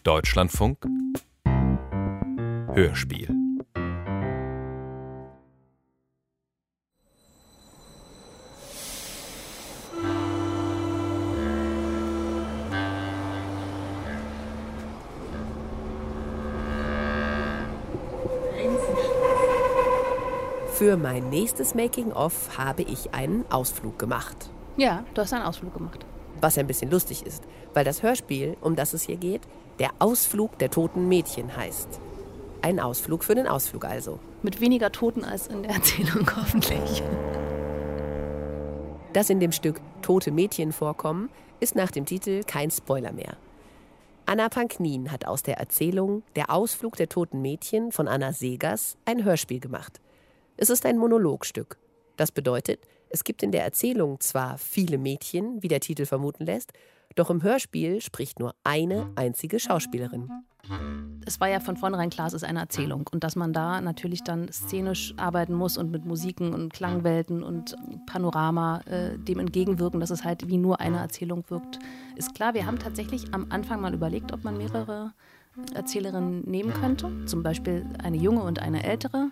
Deutschlandfunk Hörspiel Für mein nächstes Making-of habe ich einen Ausflug gemacht. Ja, du hast einen Ausflug gemacht. Was ein bisschen lustig ist, weil das Hörspiel, um das es hier geht, der Ausflug der toten Mädchen heißt. Ein Ausflug für den Ausflug also. Mit weniger Toten als in der Erzählung hoffentlich. Dass in dem Stück tote Mädchen vorkommen, ist nach dem Titel kein Spoiler mehr. Anna Panknin hat aus der Erzählung Der Ausflug der toten Mädchen von Anna Segers ein Hörspiel gemacht. Es ist ein Monologstück. Das bedeutet, es gibt in der Erzählung zwar viele Mädchen, wie der Titel vermuten lässt, doch im Hörspiel spricht nur eine einzige Schauspielerin. Es war ja von vornherein klar, es ist eine Erzählung und dass man da natürlich dann szenisch arbeiten muss und mit Musiken und Klangwelten und Panorama äh, dem entgegenwirken, dass es halt wie nur eine Erzählung wirkt, ist klar. Wir haben tatsächlich am Anfang mal überlegt, ob man mehrere Erzählerin nehmen könnte, zum Beispiel eine junge und eine ältere.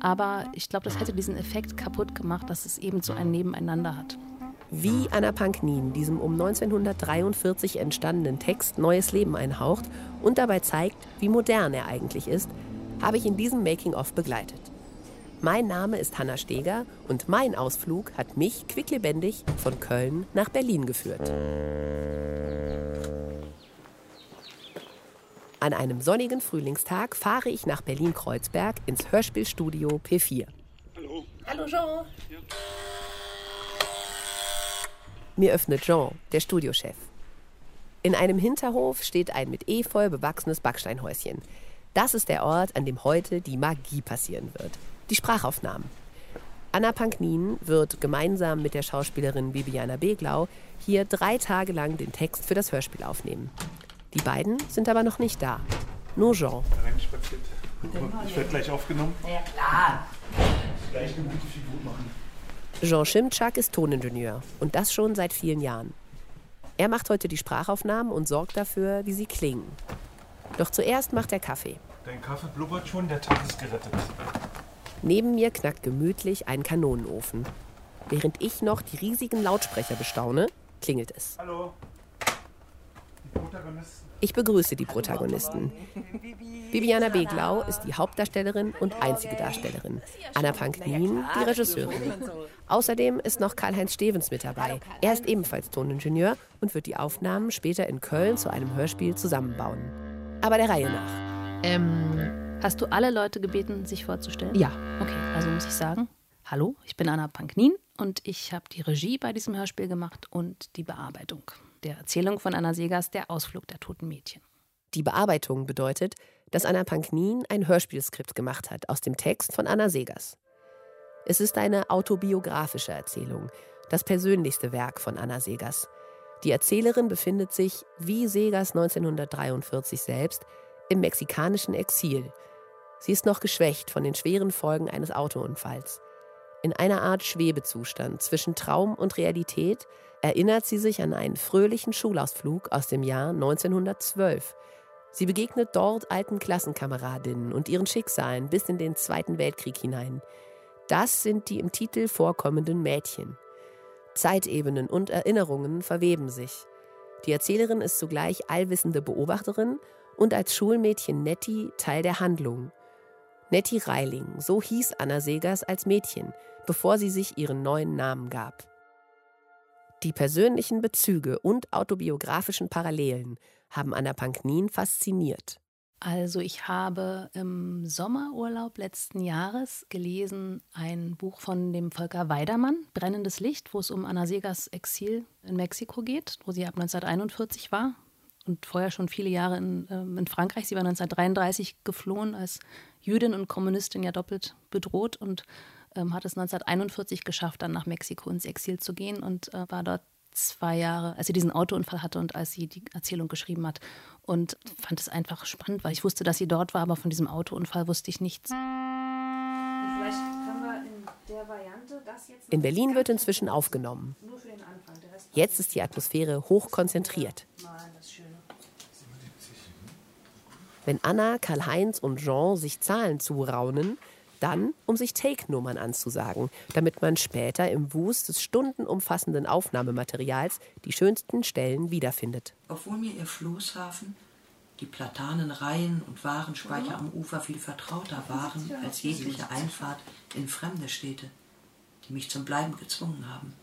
Aber ich glaube, das hätte diesen Effekt kaputt gemacht, dass es eben so ein Nebeneinander hat. Wie Anna Panknin diesem um 1943 entstandenen Text neues Leben einhaucht und dabei zeigt, wie modern er eigentlich ist, habe ich in diesem Making-of begleitet. Mein Name ist Hanna Steger und mein Ausflug hat mich quicklebendig von Köln nach Berlin geführt. An einem sonnigen Frühlingstag fahre ich nach Berlin-Kreuzberg ins Hörspielstudio P4. Hallo. Hallo Jean. Ja. Mir öffnet Jean, der Studiochef. In einem Hinterhof steht ein mit Efeu bewachsenes Backsteinhäuschen. Das ist der Ort, an dem heute die Magie passieren wird. Die Sprachaufnahmen. Anna Panknin wird gemeinsam mit der Schauspielerin Bibiana Beglau hier drei Tage lang den Text für das Hörspiel aufnehmen. Die beiden sind aber noch nicht da. Nur Jean. Ich werde gleich aufgenommen. Ja, klar. Gleich eine gute Figur machen. Jean Schimczak ist Toningenieur und das schon seit vielen Jahren. Er macht heute die Sprachaufnahmen und sorgt dafür, wie sie klingen. Doch zuerst macht er Kaffee. Dein Kaffee blubbert schon, der Tag ist gerettet. Neben mir knackt gemütlich ein Kanonenofen. Während ich noch die riesigen Lautsprecher bestaune, klingelt es. Hallo. Ich begrüße die Protagonisten. Bibiana Beglau ist die Hauptdarstellerin und einzige Darstellerin. Anna Panknin die Regisseurin. Außerdem ist noch Karl-Heinz Stevens mit dabei. Er ist ebenfalls Toningenieur und wird die Aufnahmen später in Köln zu einem Hörspiel zusammenbauen. Aber der Reihe nach. Ähm, hast du alle Leute gebeten, sich vorzustellen? Ja. Okay, also muss ich sagen, hallo, ich bin Anna Panknin und ich habe die Regie bei diesem Hörspiel gemacht und die Bearbeitung der Erzählung von Anna Segers, Der Ausflug der toten Mädchen. Die Bearbeitung bedeutet, dass Anna Panknin ein Hörspielskript gemacht hat aus dem Text von Anna Segers. Es ist eine autobiografische Erzählung, das persönlichste Werk von Anna Segers. Die Erzählerin befindet sich, wie Segers 1943 selbst, im mexikanischen Exil. Sie ist noch geschwächt von den schweren Folgen eines Autounfalls. In einer Art Schwebezustand zwischen Traum und Realität erinnert sie sich an einen fröhlichen Schulausflug aus dem Jahr 1912. Sie begegnet dort alten Klassenkameradinnen und ihren Schicksalen bis in den Zweiten Weltkrieg hinein. Das sind die im Titel vorkommenden Mädchen. Zeitebenen und Erinnerungen verweben sich. Die Erzählerin ist zugleich allwissende Beobachterin und als Schulmädchen Nettie Teil der Handlung. Nettie Reiling, so hieß Anna Segers als Mädchen, bevor sie sich ihren neuen Namen gab. Die persönlichen Bezüge und autobiografischen Parallelen haben Anna Panknin fasziniert. Also ich habe im Sommerurlaub letzten Jahres gelesen ein Buch von dem Volker Weidermann, Brennendes Licht, wo es um Anna Segers Exil in Mexiko geht, wo sie ab 1941 war und vorher schon viele Jahre in, ähm, in Frankreich. Sie war 1933 geflohen als Jüdin und Kommunistin ja doppelt bedroht und ähm, hat es 1941 geschafft, dann nach Mexiko ins Exil zu gehen und äh, war dort zwei Jahre, als sie diesen Autounfall hatte und als sie die Erzählung geschrieben hat. Und fand es einfach spannend, weil ich wusste, dass sie dort war, aber von diesem Autounfall wusste ich nichts. In Berlin wird inzwischen aufgenommen. Jetzt ist die Atmosphäre hoch konzentriert. Wenn Anna, Karl-Heinz und Jean sich Zahlen zuraunen, dann, um sich Take-Nummern anzusagen, damit man später im Wust des stundenumfassenden Aufnahmematerials die schönsten Stellen wiederfindet. Obwohl mir ihr Floßhafen, die Platanenreihen und Warenspeicher am Ufer viel vertrauter waren als jegliche Einfahrt in fremde Städte, die mich zum Bleiben gezwungen haben.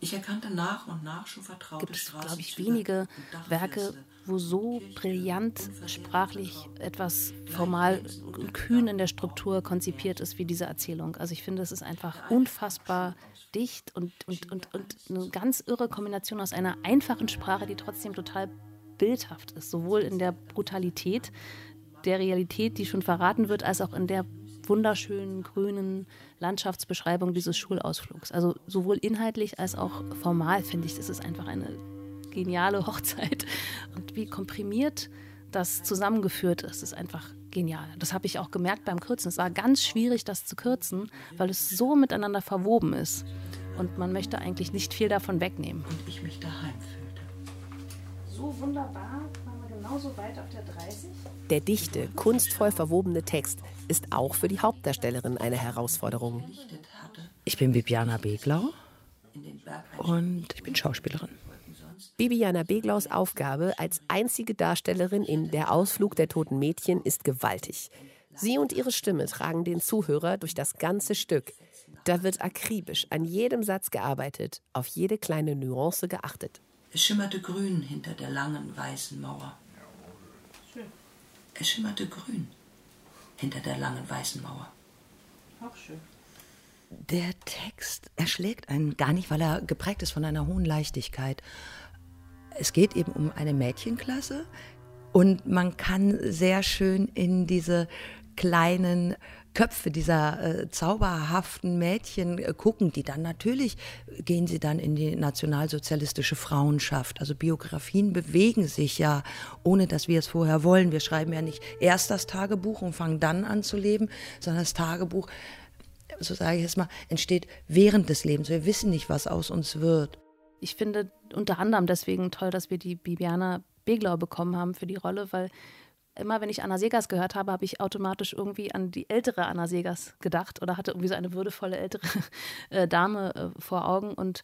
Ich erkannte nach und nach schon vertraute Gibt es, glaube ich, wenige Werke, wo so brillant sprachlich etwas formal und kühn in der Struktur konzipiert ist wie diese Erzählung. Also ich finde, es ist einfach unfassbar dicht und, und, und, und eine ganz irre Kombination aus einer einfachen Sprache, die trotzdem total bildhaft ist, sowohl in der Brutalität der Realität, die schon verraten wird, als auch in der wunderschönen grünen Landschaftsbeschreibung dieses Schulausflugs. Also sowohl inhaltlich als auch formal finde ich, es ist einfach eine geniale Hochzeit. Und wie komprimiert das zusammengeführt ist, ist einfach genial. Das habe ich auch gemerkt beim Kürzen. Es war ganz schwierig, das zu kürzen, weil es so miteinander verwoben ist. Und man möchte eigentlich nicht viel davon wegnehmen. Und ich mich daheim fühlte. So wunderbar genauso weit auf der 30. Der dichte, kunstvoll verwobene Text ist auch für die Hauptdarstellerin eine Herausforderung. Ich bin Bibiana Beglau und ich bin Schauspielerin. Bibiana Beglaus Aufgabe als einzige Darstellerin in Der Ausflug der toten Mädchen ist gewaltig. Sie und ihre Stimme tragen den Zuhörer durch das ganze Stück. Da wird akribisch an jedem Satz gearbeitet, auf jede kleine Nuance geachtet. Es schimmerte grün hinter der langen weißen Mauer. Es schimmerte grün hinter der langen weißen Mauer. Auch schön. Der Text erschlägt einen gar nicht, weil er geprägt ist von einer hohen Leichtigkeit. Es geht eben um eine Mädchenklasse und man kann sehr schön in diese kleinen Köpfe dieser äh, zauberhaften Mädchen äh, gucken, die dann natürlich gehen sie dann in die nationalsozialistische Frauenschaft. Also Biografien bewegen sich ja, ohne dass wir es vorher wollen. Wir schreiben ja nicht erst das Tagebuch und fangen dann an zu leben, sondern das Tagebuch, so sage ich es mal, entsteht während des Lebens. Wir wissen nicht, was aus uns wird. Ich finde unter anderem deswegen toll, dass wir die Bibiana Beglau bekommen haben für die Rolle, weil immer wenn ich Anna Segers gehört habe, habe ich automatisch irgendwie an die ältere Anna Segers gedacht oder hatte irgendwie so eine würdevolle ältere äh, Dame äh, vor Augen und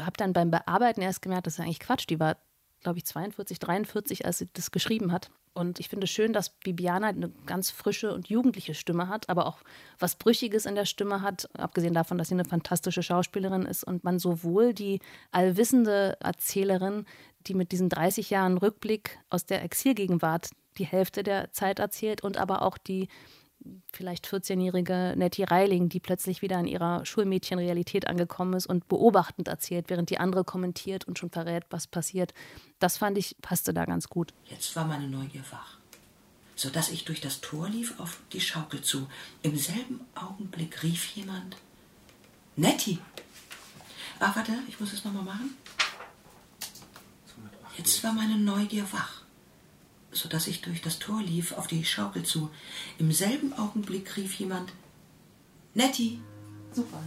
habe dann beim Bearbeiten erst gemerkt, das ist eigentlich Quatsch. Die war, glaube ich, 42, 43, als sie das geschrieben hat. Und ich finde schön, dass Bibiana eine ganz frische und jugendliche Stimme hat, aber auch was Brüchiges in der Stimme hat, abgesehen davon, dass sie eine fantastische Schauspielerin ist und man sowohl die allwissende Erzählerin, die mit diesen 30 Jahren Rückblick aus der Exilgegenwart die Hälfte der Zeit erzählt und aber auch die vielleicht 14-jährige Nettie Reiling, die plötzlich wieder in ihrer Schulmädchenrealität angekommen ist und beobachtend erzählt, während die andere kommentiert und schon verrät, was passiert. Das fand ich, passte da ganz gut. Jetzt war meine Neugier wach, sodass ich durch das Tor lief auf die Schaukel zu. Im selben Augenblick rief jemand: Nettie! Ach, warte, ich muss es nochmal machen. Jetzt war meine Neugier wach sodass ich durch das Tor lief auf die Schaukel zu. Im selben Augenblick rief jemand Nettie. Super,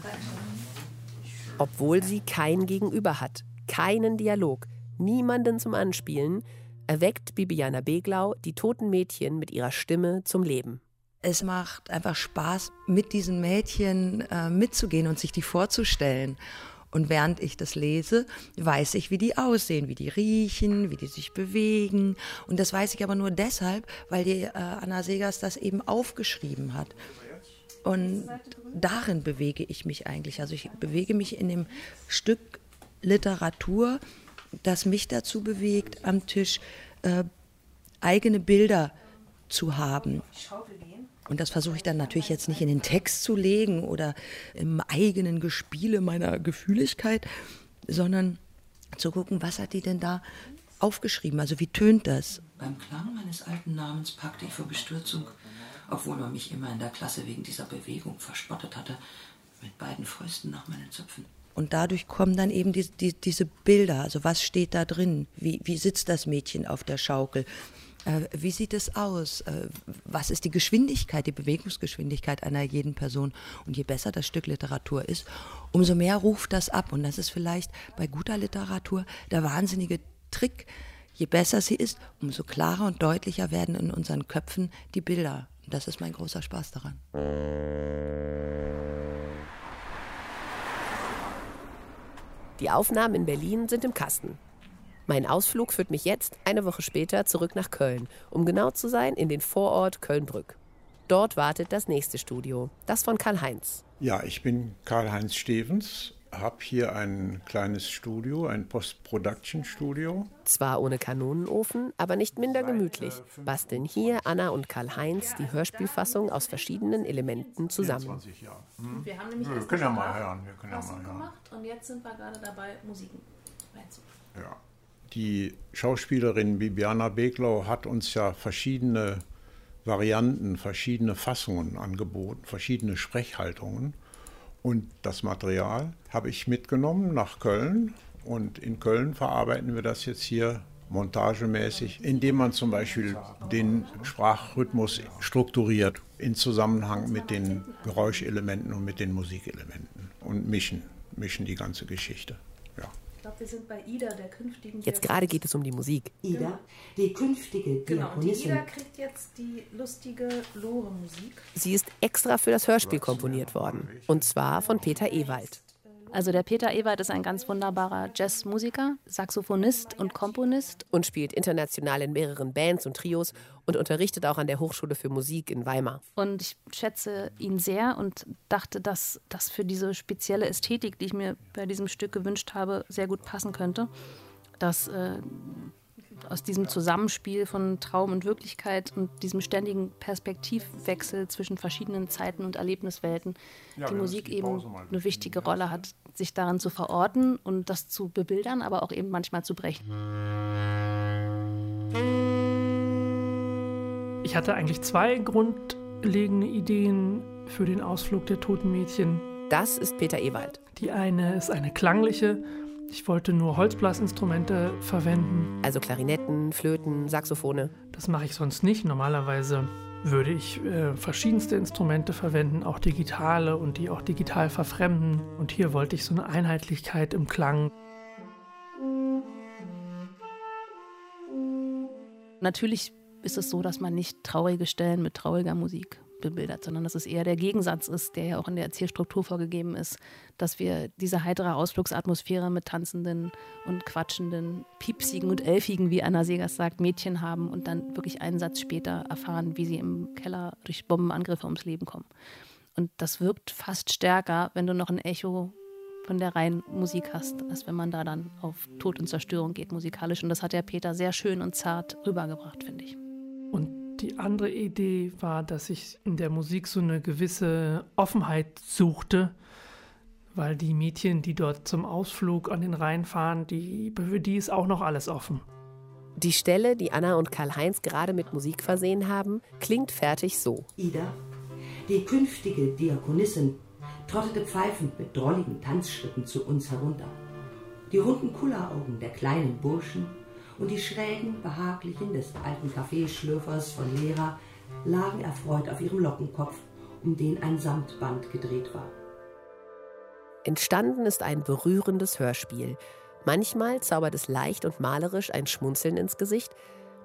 Obwohl sie kein Gegenüber hat, keinen Dialog, niemanden zum Anspielen, erweckt Bibiana Beglau die toten Mädchen mit ihrer Stimme zum Leben. Es macht einfach Spaß, mit diesen Mädchen äh, mitzugehen und sich die vorzustellen. Und während ich das lese, weiß ich, wie die aussehen, wie die riechen, wie die sich bewegen. Und das weiß ich aber nur deshalb, weil die äh, Anna Segers das eben aufgeschrieben hat. Und darin bewege ich mich eigentlich. Also ich bewege mich in dem Stück Literatur, das mich dazu bewegt, am Tisch äh, eigene Bilder zu haben. Und das versuche ich dann natürlich jetzt nicht in den Text zu legen oder im eigenen Gespiele meiner Gefühligkeit, sondern zu gucken, was hat die denn da aufgeschrieben? Also wie tönt das? Beim Klang meines alten Namens packte ich vor Bestürzung, obwohl man mich immer in der Klasse wegen dieser Bewegung verspottet hatte, mit beiden Fäusten nach meinen Zöpfen. Und dadurch kommen dann eben die, die, diese Bilder. Also was steht da drin? Wie, wie sitzt das Mädchen auf der Schaukel? Äh, wie sieht es aus? Äh, was ist die Geschwindigkeit, die Bewegungsgeschwindigkeit einer jeden Person? Und je besser das Stück Literatur ist, umso mehr ruft das ab. Und das ist vielleicht bei guter Literatur der wahnsinnige Trick. je besser sie ist, umso klarer und deutlicher werden in unseren Köpfen die Bilder. Und das ist mein großer Spaß daran. Die Aufnahmen in Berlin sind im Kasten. Mein Ausflug führt mich jetzt, eine Woche später, zurück nach Köln, um genau zu sein, in den Vorort Kölnbrück. Dort wartet das nächste Studio, das von Karl-Heinz. Ja, ich bin Karl-Heinz Stevens, habe hier ein kleines Studio, ein Post-Production-Studio. Zwar ohne Kanonenofen, aber nicht minder gemütlich, basteln hier Anna und Karl-Heinz die Hörspielfassung aus verschiedenen Elementen zusammen. Hm? Wir haben nämlich wir können ja mal hören. Wir können ja mal hören. gemacht und jetzt sind wir gerade dabei, Musiken reinzubringen. Ja. Die Schauspielerin Bibiana Beglau hat uns ja verschiedene Varianten, verschiedene Fassungen angeboten, verschiedene Sprechhaltungen. Und das Material habe ich mitgenommen nach Köln. Und in Köln verarbeiten wir das jetzt hier montagemäßig, indem man zum Beispiel den Sprachrhythmus strukturiert in Zusammenhang mit den Geräuschelementen und mit den Musikelementen und mischen, mischen die ganze Geschichte wir sind bei Ida, der künftigen. Jetzt gerade geht es um die Musik. Ida, die künftige Genau, und die Ida kriegt jetzt die lustige Lore-Musik. Sie ist extra für das Hörspiel komponiert worden. Und zwar von Peter Ewald. Also der Peter Ewald ist ein ganz wunderbarer Jazzmusiker, Saxophonist und Komponist. Und spielt international in mehreren Bands und Trios und unterrichtet auch an der Hochschule für Musik in Weimar. Und ich schätze ihn sehr und dachte, dass das für diese spezielle Ästhetik, die ich mir bei diesem Stück gewünscht habe, sehr gut passen könnte. Dass äh, aus diesem Zusammenspiel von Traum und Wirklichkeit und diesem ständigen Perspektivwechsel zwischen verschiedenen Zeiten und Erlebniswelten ja, die Musik die eben eine wichtige Rolle hat, sich daran zu verorten und das zu bebildern, aber auch eben manchmal zu brechen. Ich hatte eigentlich zwei grundlegende Ideen für den Ausflug der toten Mädchen. Das ist Peter Ewald. Die eine ist eine klangliche ich wollte nur Holzblasinstrumente verwenden. Also Klarinetten, Flöten, Saxophone. Das mache ich sonst nicht. Normalerweise würde ich äh, verschiedenste Instrumente verwenden, auch digitale und die auch digital verfremden. Und hier wollte ich so eine Einheitlichkeit im Klang. Natürlich ist es so, dass man nicht traurige Stellen mit trauriger Musik bebildert, sondern dass es eher der Gegensatz ist, der ja auch in der Erzählstruktur vorgegeben ist, dass wir diese heitere Ausflugsatmosphäre mit tanzenden und quatschenden, piepsigen und elfigen, wie Anna Segers sagt, Mädchen haben und dann wirklich einen Satz später erfahren, wie sie im Keller durch Bombenangriffe ums Leben kommen. Und das wirkt fast stärker, wenn du noch ein Echo von der reinen Musik hast, als wenn man da dann auf Tod und Zerstörung geht musikalisch. Und das hat der Peter sehr schön und zart rübergebracht, finde ich. Und die andere Idee war, dass ich in der Musik so eine gewisse Offenheit suchte, weil die Mädchen, die dort zum Ausflug an den Rhein fahren, die, für die ist auch noch alles offen. Die Stelle, die Anna und Karl-Heinz gerade mit Musik versehen haben, klingt fertig so. Ida, die künftige Diakonissin, trottete pfeifend mit drolligen Tanzschritten zu uns herunter. Die runden Kulleraugen der kleinen Burschen und die schrägen, behaglichen des alten Kaffeeschlürfers von Lehrer lagen erfreut auf ihrem Lockenkopf, um den ein Samtband gedreht war. Entstanden ist ein berührendes Hörspiel. Manchmal zaubert es leicht und malerisch ein Schmunzeln ins Gesicht,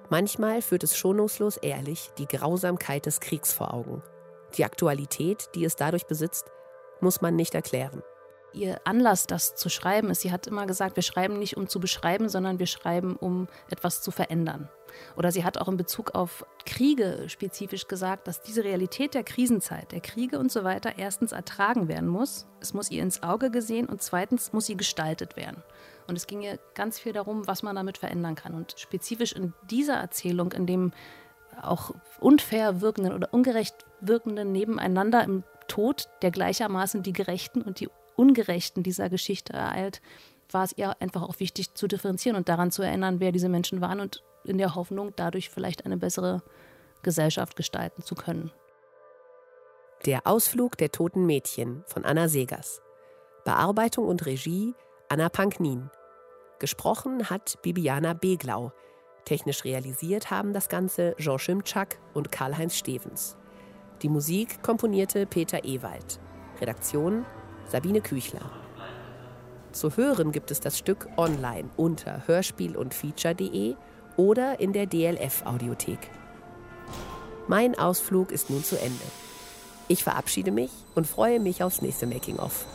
manchmal führt es schonungslos ehrlich die Grausamkeit des Kriegs vor Augen. Die Aktualität, die es dadurch besitzt, muss man nicht erklären ihr Anlass, das zu schreiben, ist, sie hat immer gesagt, wir schreiben nicht, um zu beschreiben, sondern wir schreiben, um etwas zu verändern. Oder sie hat auch in Bezug auf Kriege spezifisch gesagt, dass diese Realität der Krisenzeit, der Kriege und so weiter, erstens ertragen werden muss. Es muss ihr ins Auge gesehen und zweitens muss sie gestaltet werden. Und es ging ihr ganz viel darum, was man damit verändern kann. Und spezifisch in dieser Erzählung, in dem auch unfair wirkenden oder ungerecht wirkenden nebeneinander im Tod, der gleichermaßen die Gerechten und die Ungerechten dieser Geschichte ereilt, war es ihr einfach auch wichtig zu differenzieren und daran zu erinnern, wer diese Menschen waren und in der Hoffnung, dadurch vielleicht eine bessere Gesellschaft gestalten zu können. Der Ausflug der toten Mädchen von Anna Segers. Bearbeitung und Regie Anna Panknin. Gesprochen hat Bibiana Beglau. Technisch realisiert haben das Ganze Jean Schimczak und Karl-Heinz Stevens. Die Musik komponierte Peter Ewald. Redaktion Sabine Küchler. Zu hören gibt es das Stück online unter hörspiel und feature.de oder in der DLF Audiothek. Mein Ausflug ist nun zu Ende. Ich verabschiede mich und freue mich aufs nächste Making-of.